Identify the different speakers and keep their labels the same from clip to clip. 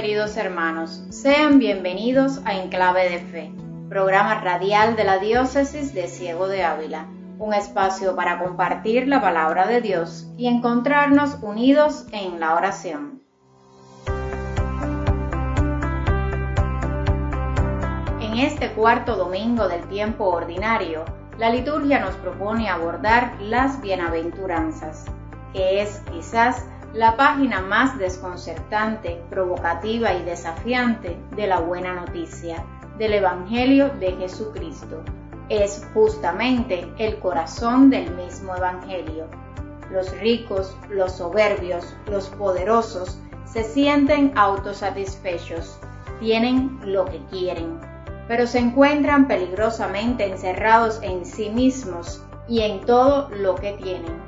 Speaker 1: Queridos hermanos, sean bienvenidos a Enclave de Fe, programa radial de la Diócesis de Ciego de Ávila, un espacio para compartir la palabra de Dios y encontrarnos unidos en la oración. En este cuarto domingo del tiempo ordinario, la liturgia nos propone abordar las bienaventuranzas, que es quizás la página más desconcertante, provocativa y desafiante de la buena noticia, del Evangelio de Jesucristo. Es justamente el corazón del mismo Evangelio. Los ricos, los soberbios, los poderosos se sienten autosatisfechos, tienen lo que quieren, pero se encuentran peligrosamente encerrados en sí mismos y en todo lo que tienen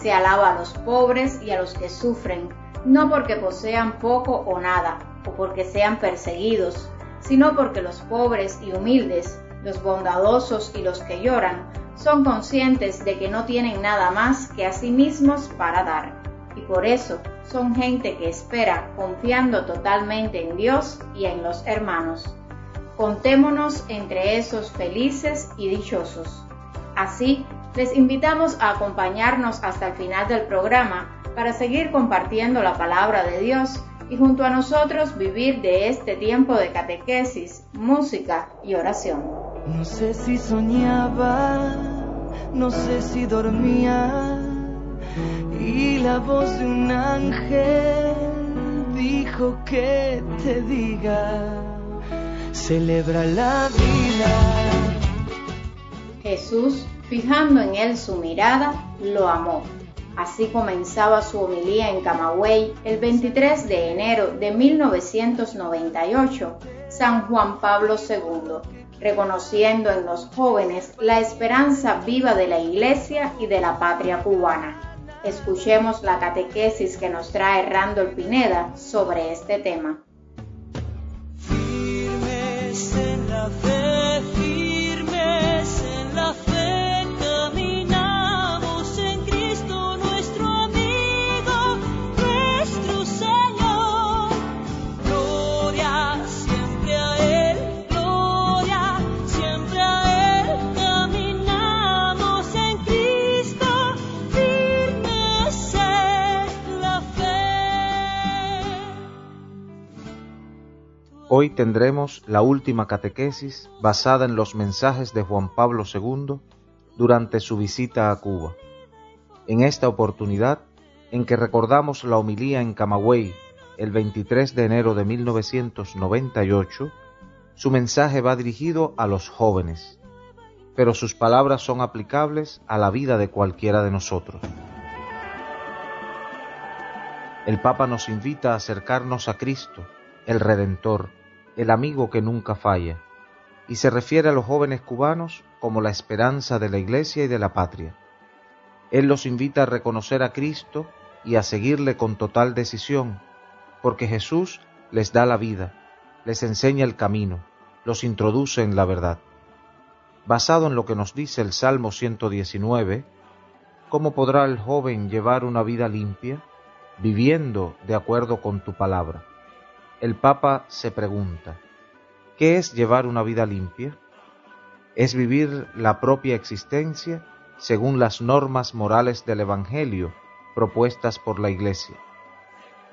Speaker 1: se alaba a los pobres y a los que sufren, no porque posean poco o nada, o porque sean perseguidos, sino porque los pobres y humildes, los bondadosos y los que lloran, son conscientes de que no tienen nada más que a sí mismos para dar, y por eso son gente que espera confiando totalmente en Dios y en los hermanos. Contémonos entre esos felices y dichosos. Así les invitamos a acompañarnos hasta el final del programa para seguir compartiendo la palabra de Dios y junto a nosotros vivir de este tiempo de catequesis, música y oración.
Speaker 2: No sé si soñaba, no sé si dormía y la voz de un ángel dijo que te diga, celebra la vida.
Speaker 1: Jesús Fijando en él su mirada, lo amó. Así comenzaba su homilía en Camagüey el 23 de enero de 1998, San Juan Pablo II, reconociendo en los jóvenes la esperanza viva de la Iglesia y de la patria cubana. Escuchemos la catequesis que nos trae Randall Pineda sobre este tema.
Speaker 3: Hoy tendremos la última catequesis basada en los mensajes de Juan Pablo II durante su visita a Cuba. En esta oportunidad, en que recordamos la homilía en Camagüey el 23 de enero de 1998, su mensaje va dirigido a los jóvenes, pero sus palabras son aplicables a la vida de cualquiera de nosotros. El Papa nos invita a acercarnos a Cristo, el Redentor, el amigo que nunca falla, y se refiere a los jóvenes cubanos como la esperanza de la Iglesia y de la patria. Él los invita a reconocer a Cristo y a seguirle con total decisión, porque Jesús les da la vida, les enseña el camino, los introduce en la verdad. Basado en lo que nos dice el Salmo 119, ¿cómo podrá el joven llevar una vida limpia? Viviendo de acuerdo con tu palabra el Papa se pregunta, ¿qué es llevar una vida limpia? Es vivir la propia existencia según las normas morales del Evangelio propuestas por la Iglesia.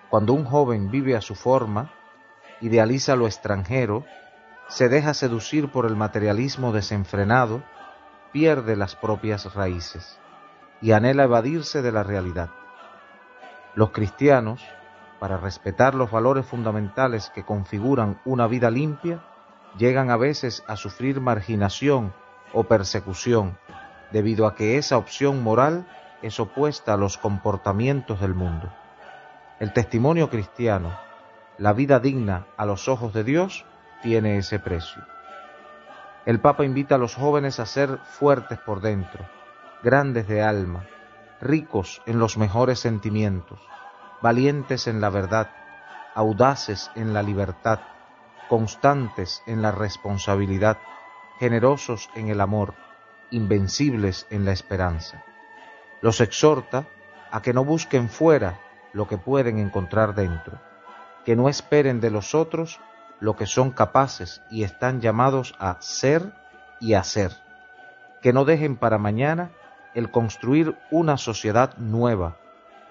Speaker 3: Cuando un joven vive a su forma, idealiza lo extranjero, se deja seducir por el materialismo desenfrenado, pierde las propias raíces y anhela evadirse de la realidad. Los cristianos, para respetar los valores fundamentales que configuran una vida limpia, llegan a veces a sufrir marginación o persecución, debido a que esa opción moral es opuesta a los comportamientos del mundo. El testimonio cristiano, la vida digna a los ojos de Dios, tiene ese precio. El Papa invita a los jóvenes a ser fuertes por dentro, grandes de alma, ricos en los mejores sentimientos, valientes en la verdad, audaces en la libertad, constantes en la responsabilidad, generosos en el amor, invencibles en la esperanza. Los exhorta a que no busquen fuera lo que pueden encontrar dentro, que no esperen de los otros lo que son capaces y están llamados a ser y hacer, que no dejen para mañana el construir una sociedad nueva,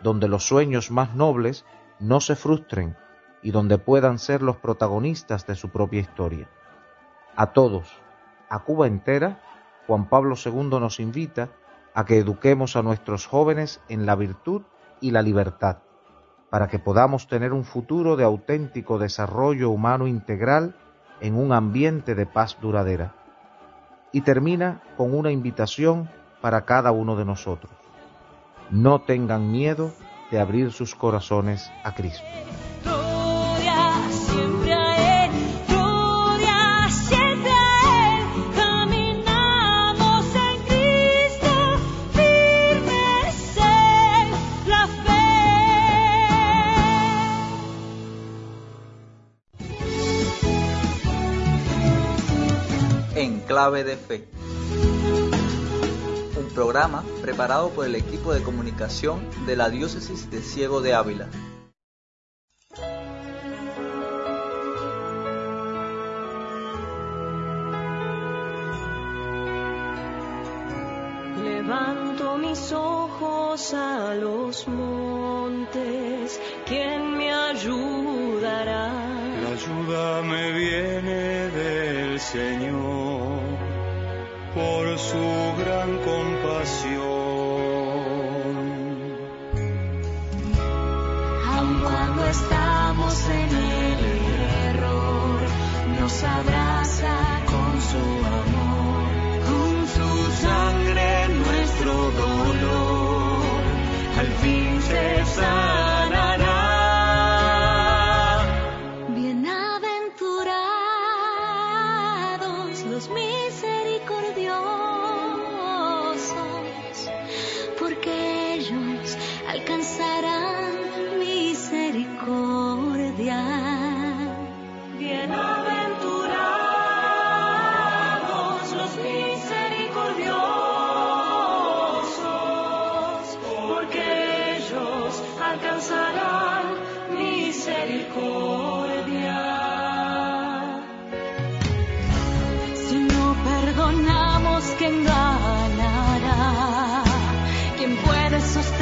Speaker 3: donde los sueños más nobles no se frustren y donde puedan ser los protagonistas de su propia historia. A todos, a Cuba entera, Juan Pablo II nos invita a que eduquemos a nuestros jóvenes en la virtud y la libertad, para que podamos tener un futuro de auténtico desarrollo humano integral en un ambiente de paz duradera. Y termina con una invitación para cada uno de nosotros. No tengan miedo de abrir sus corazones a Cristo.
Speaker 4: Clave de Fe. Programa preparado por el equipo de comunicación de la Diócesis de Ciego de Ávila.
Speaker 2: Levanto mis ojos a los montes, ¿quién me ayudará?
Speaker 5: La ayuda me viene del Señor por su gran compasión.
Speaker 2: Aun cuando estamos en el quien ganará, quien puede sostener.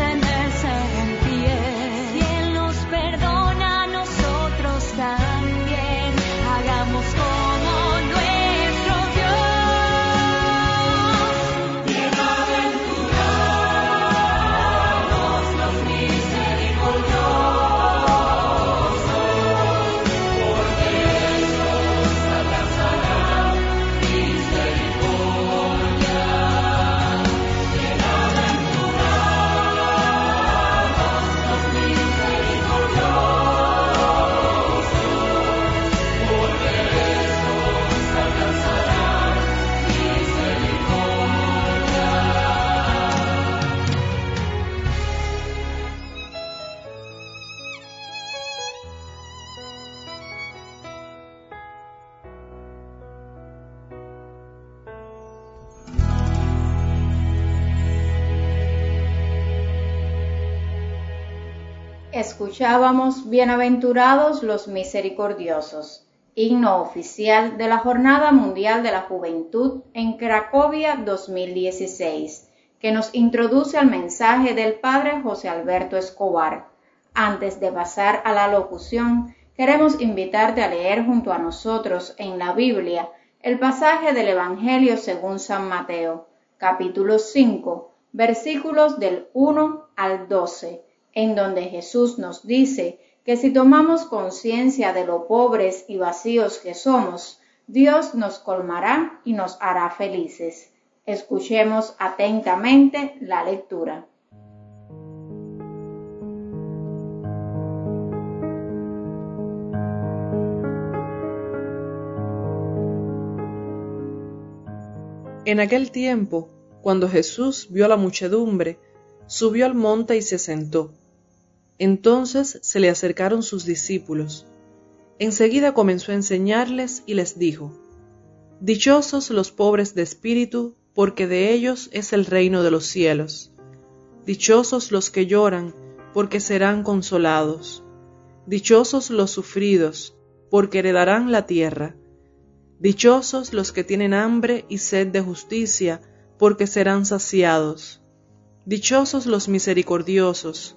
Speaker 1: Escuchábamos Bienaventurados los Misericordiosos, himno oficial de la Jornada Mundial de la Juventud en Cracovia 2016, que nos introduce al mensaje del Padre José Alberto Escobar. Antes de pasar a la locución, queremos invitarte a leer junto a nosotros en la Biblia el pasaje del Evangelio según San Mateo, capítulo 5, versículos del 1 al 12 en donde Jesús nos dice que si tomamos conciencia de lo pobres y vacíos que somos, Dios nos colmará y nos hará felices. Escuchemos atentamente la lectura.
Speaker 6: En aquel tiempo, cuando Jesús vio la muchedumbre, subió al monte y se sentó entonces se le acercaron sus discípulos. Enseguida comenzó a enseñarles y les dijo, Dichosos los pobres de espíritu, porque de ellos es el reino de los cielos. Dichosos los que lloran, porque serán consolados. Dichosos los sufridos, porque heredarán la tierra. Dichosos los que tienen hambre y sed de justicia, porque serán saciados. Dichosos los misericordiosos,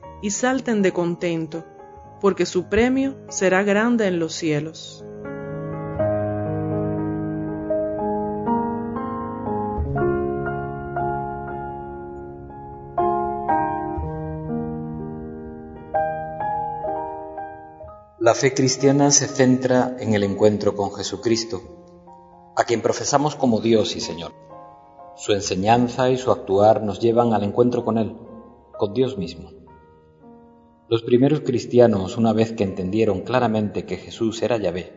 Speaker 6: y salten de contento, porque su premio será grande en los cielos.
Speaker 7: La fe cristiana se centra en el encuentro con Jesucristo, a quien profesamos como Dios y Señor. Su enseñanza y su actuar nos llevan al encuentro con Él, con Dios mismo. Los primeros cristianos, una vez que entendieron claramente que Jesús era Yahvé,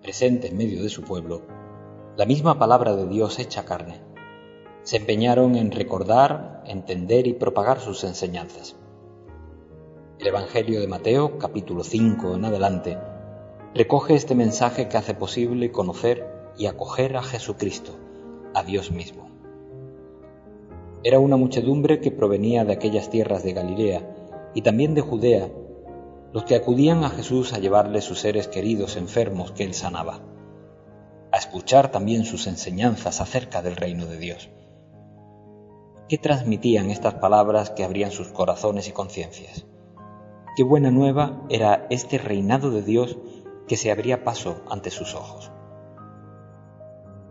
Speaker 7: presente en medio de su pueblo, la misma palabra de Dios hecha carne, se empeñaron en recordar, entender y propagar sus enseñanzas. El Evangelio de Mateo, capítulo 5 en adelante, recoge este mensaje que hace posible conocer y acoger a Jesucristo, a Dios mismo. Era una muchedumbre que provenía de aquellas tierras de Galilea y también de Judea, los que acudían a Jesús a llevarle sus seres queridos enfermos que él sanaba, a escuchar también sus enseñanzas acerca del reino de Dios. ¿Qué transmitían estas palabras que abrían sus corazones y conciencias? Qué buena nueva era este reinado de Dios que se abría paso ante sus ojos.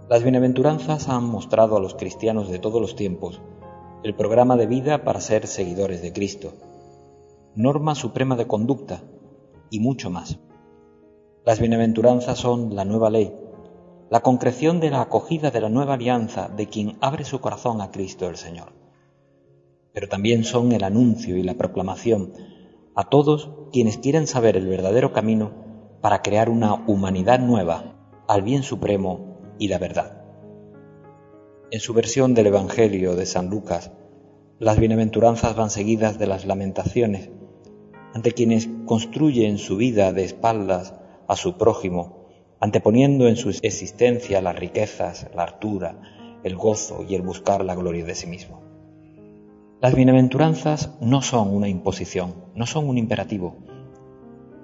Speaker 7: Las bienaventuranzas han mostrado a los cristianos de todos los tiempos el programa de vida para ser seguidores de Cristo, norma suprema de conducta y mucho más. Las bienaventuranzas son la nueva ley, la concreción de la acogida de la nueva alianza de quien abre su corazón a Cristo el Señor. Pero también son el anuncio y la proclamación a todos quienes quieren saber el verdadero camino para crear una humanidad nueva al bien supremo y la verdad. En su versión del Evangelio de San Lucas, las bienaventuranzas van seguidas de las lamentaciones ante quienes construyen su vida de espaldas a su prójimo, anteponiendo en su existencia las riquezas, la hartura, el gozo y el buscar la gloria de sí mismo. Las bienaventuranzas no son una imposición, no son un imperativo.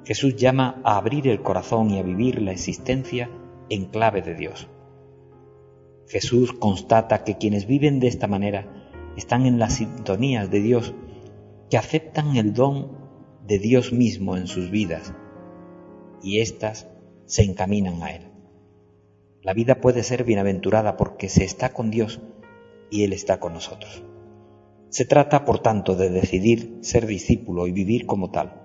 Speaker 7: Jesús llama a abrir el corazón y a vivir la existencia en clave de Dios. Jesús constata que quienes viven de esta manera están en las sintonías de Dios, que aceptan el don de Dios mismo en sus vidas y éstas se encaminan a Él. La vida puede ser bienaventurada porque se está con Dios y Él está con nosotros. Se trata, por tanto, de decidir ser discípulo y vivir como tal.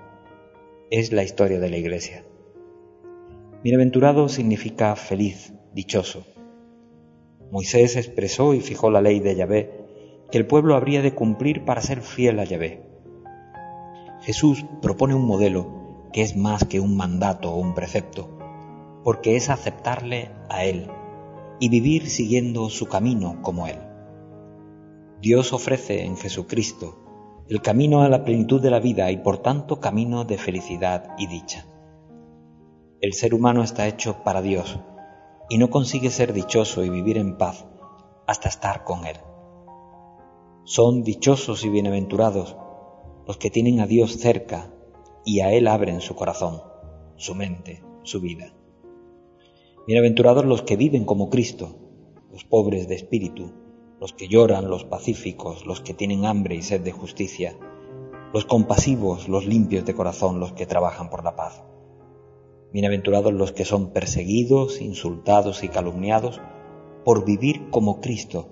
Speaker 7: Es la historia de la Iglesia. Bienaventurado significa feliz, dichoso. Moisés expresó y fijó la ley de Yahvé que el pueblo habría de cumplir para ser fiel a Yahvé. Jesús propone un modelo que es más que un mandato o un precepto, porque es aceptarle a Él y vivir siguiendo su camino como Él. Dios ofrece en Jesucristo el camino a la plenitud de la vida y por tanto camino de felicidad y dicha. El ser humano está hecho para Dios y no consigue ser dichoso y vivir en paz hasta estar con Él. Son dichosos y bienaventurados los que tienen a Dios cerca y a Él abren su corazón, su mente, su vida. Bienaventurados los que viven como Cristo, los pobres de espíritu, los que lloran, los pacíficos, los que tienen hambre y sed de justicia, los compasivos, los limpios de corazón, los que trabajan por la paz. Bienaventurados los que son perseguidos, insultados y calumniados por vivir como Cristo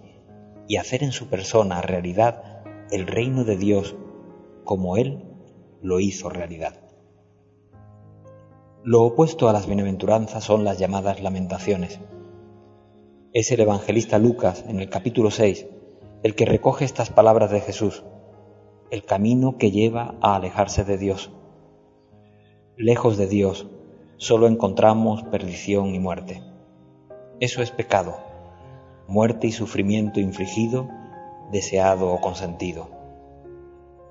Speaker 7: y hacer en su persona realidad el reino de Dios como Él lo hizo realidad. Lo opuesto a las bienaventuranzas son las llamadas lamentaciones es el evangelista Lucas en el capítulo 6 el que recoge estas palabras de Jesús, el camino que lleva a alejarse de Dios. Lejos de Dios, solo encontramos perdición y muerte. Eso es pecado, muerte y sufrimiento infligido, deseado o consentido.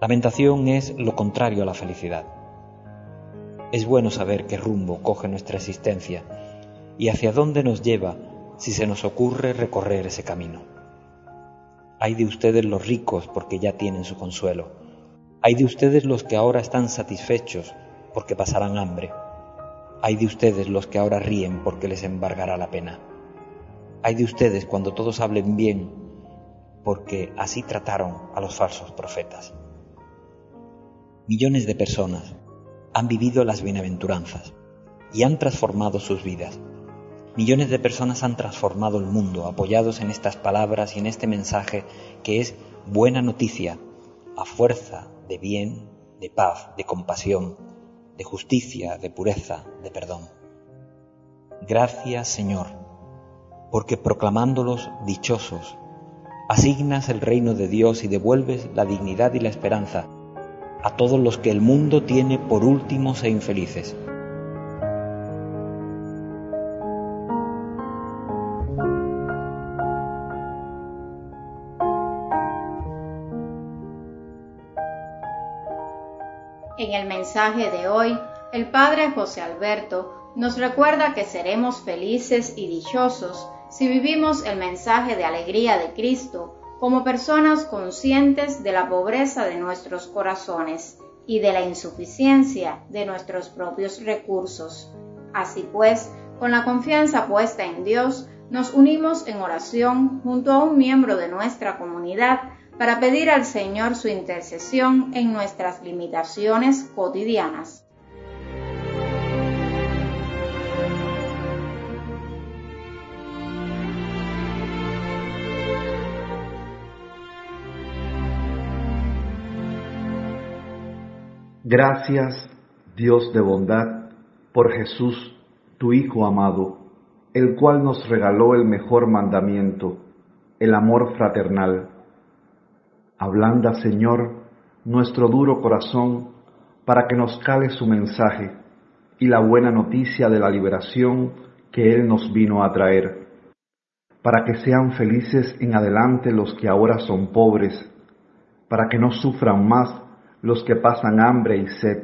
Speaker 7: Lamentación es lo contrario a la felicidad. Es bueno saber qué rumbo coge nuestra existencia y hacia dónde nos lleva si se nos ocurre recorrer ese camino. Hay de ustedes los ricos porque ya tienen su consuelo. Hay de ustedes los que ahora están satisfechos porque pasarán hambre. Hay de ustedes los que ahora ríen porque les embargará la pena. Hay de ustedes cuando todos hablen bien porque así trataron a los falsos profetas. Millones de personas han vivido las bienaventuranzas y han transformado sus vidas. Millones de personas han transformado el mundo apoyados en estas palabras y en este mensaje que es buena noticia a fuerza de bien, de paz, de compasión, de justicia, de pureza, de perdón. Gracias Señor, porque proclamándolos dichosos, asignas el reino de Dios y devuelves la dignidad y la esperanza a todos los que el mundo tiene por últimos e infelices.
Speaker 1: En el mensaje de hoy, el Padre José Alberto nos recuerda que seremos felices y dichosos si vivimos el mensaje de alegría de Cristo como personas conscientes de la pobreza de nuestros corazones y de la insuficiencia de nuestros propios recursos. Así pues, con la confianza puesta en Dios, nos unimos en oración junto a un miembro de nuestra comunidad para pedir al Señor su intercesión en nuestras limitaciones cotidianas.
Speaker 8: Gracias, Dios de bondad, por Jesús, tu Hijo amado, el cual nos regaló el mejor mandamiento, el amor fraternal. Ablanda, Señor, nuestro duro corazón para que nos cale su mensaje y la buena noticia de la liberación que Él nos vino a traer, para que sean felices en adelante los que ahora son pobres, para que no sufran más los que pasan hambre y sed,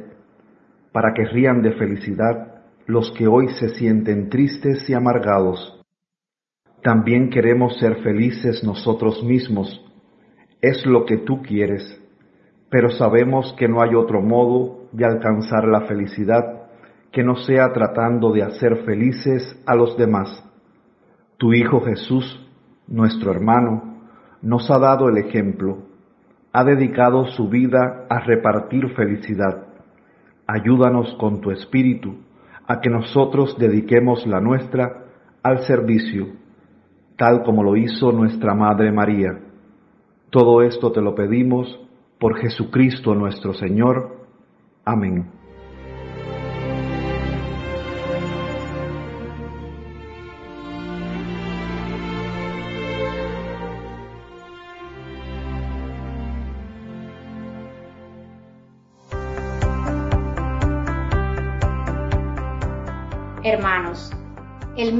Speaker 8: para que rían de felicidad los que hoy se sienten tristes y amargados. También queremos ser felices nosotros mismos, es lo que tú quieres, pero sabemos que no hay otro modo de alcanzar la felicidad que no sea tratando de hacer felices a los demás. Tu Hijo Jesús, nuestro hermano, nos ha dado el ejemplo, ha dedicado su vida a repartir felicidad. Ayúdanos con tu espíritu a que nosotros dediquemos la nuestra al servicio, tal como lo hizo nuestra Madre María todo esto te lo pedimos por Jesucristo nuestro Señor. Amén.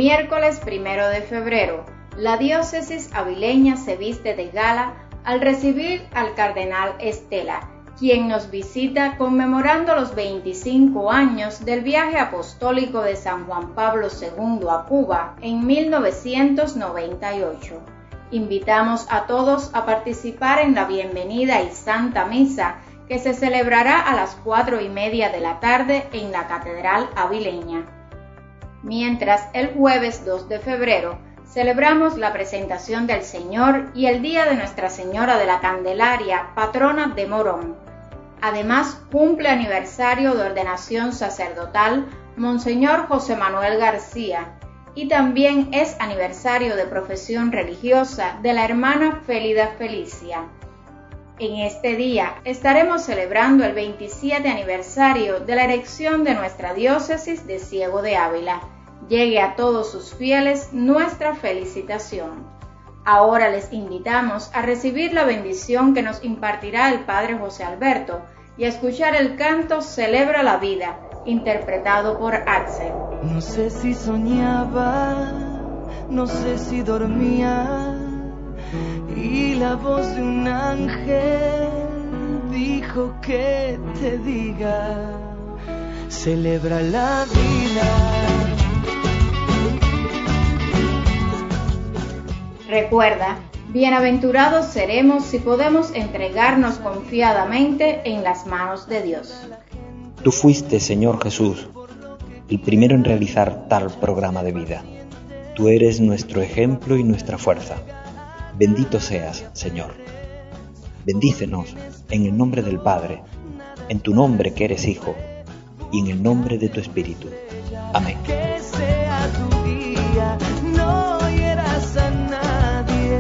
Speaker 1: Miércoles primero de febrero, la diócesis avileña se viste de gala al recibir al cardenal Estela, quien nos visita conmemorando los 25 años del viaje apostólico de San Juan Pablo II a Cuba en 1998. Invitamos a todos a participar en la bienvenida y santa misa que se celebrará a las cuatro y media de la tarde en la Catedral Avileña. Mientras el jueves 2 de febrero celebramos la presentación del Señor y el Día de Nuestra Señora de la Candelaria, patrona de Morón. Además, cumple aniversario de ordenación sacerdotal Monseñor José Manuel García y también es aniversario de profesión religiosa de la hermana Felida Felicia. En este día estaremos celebrando el 27 aniversario de la erección de nuestra diócesis de Ciego de Ávila llegue a todos sus fieles nuestra felicitación. Ahora les invitamos a recibir la bendición que nos impartirá el Padre José Alberto y a escuchar el canto Celebra la vida, interpretado por Axel.
Speaker 9: No sé si soñaba, no sé si dormía, y la voz de un ángel dijo que te diga, celebra la vida.
Speaker 1: Recuerda, bienaventurados seremos si podemos entregarnos confiadamente en las manos de Dios.
Speaker 7: Tú fuiste, Señor Jesús, el primero en realizar tal programa de vida. Tú eres nuestro ejemplo y nuestra fuerza. Bendito seas, Señor. Bendícenos en el nombre del Padre, en tu nombre que eres Hijo, y en el nombre de tu Espíritu. Amén.
Speaker 9: No a nadie,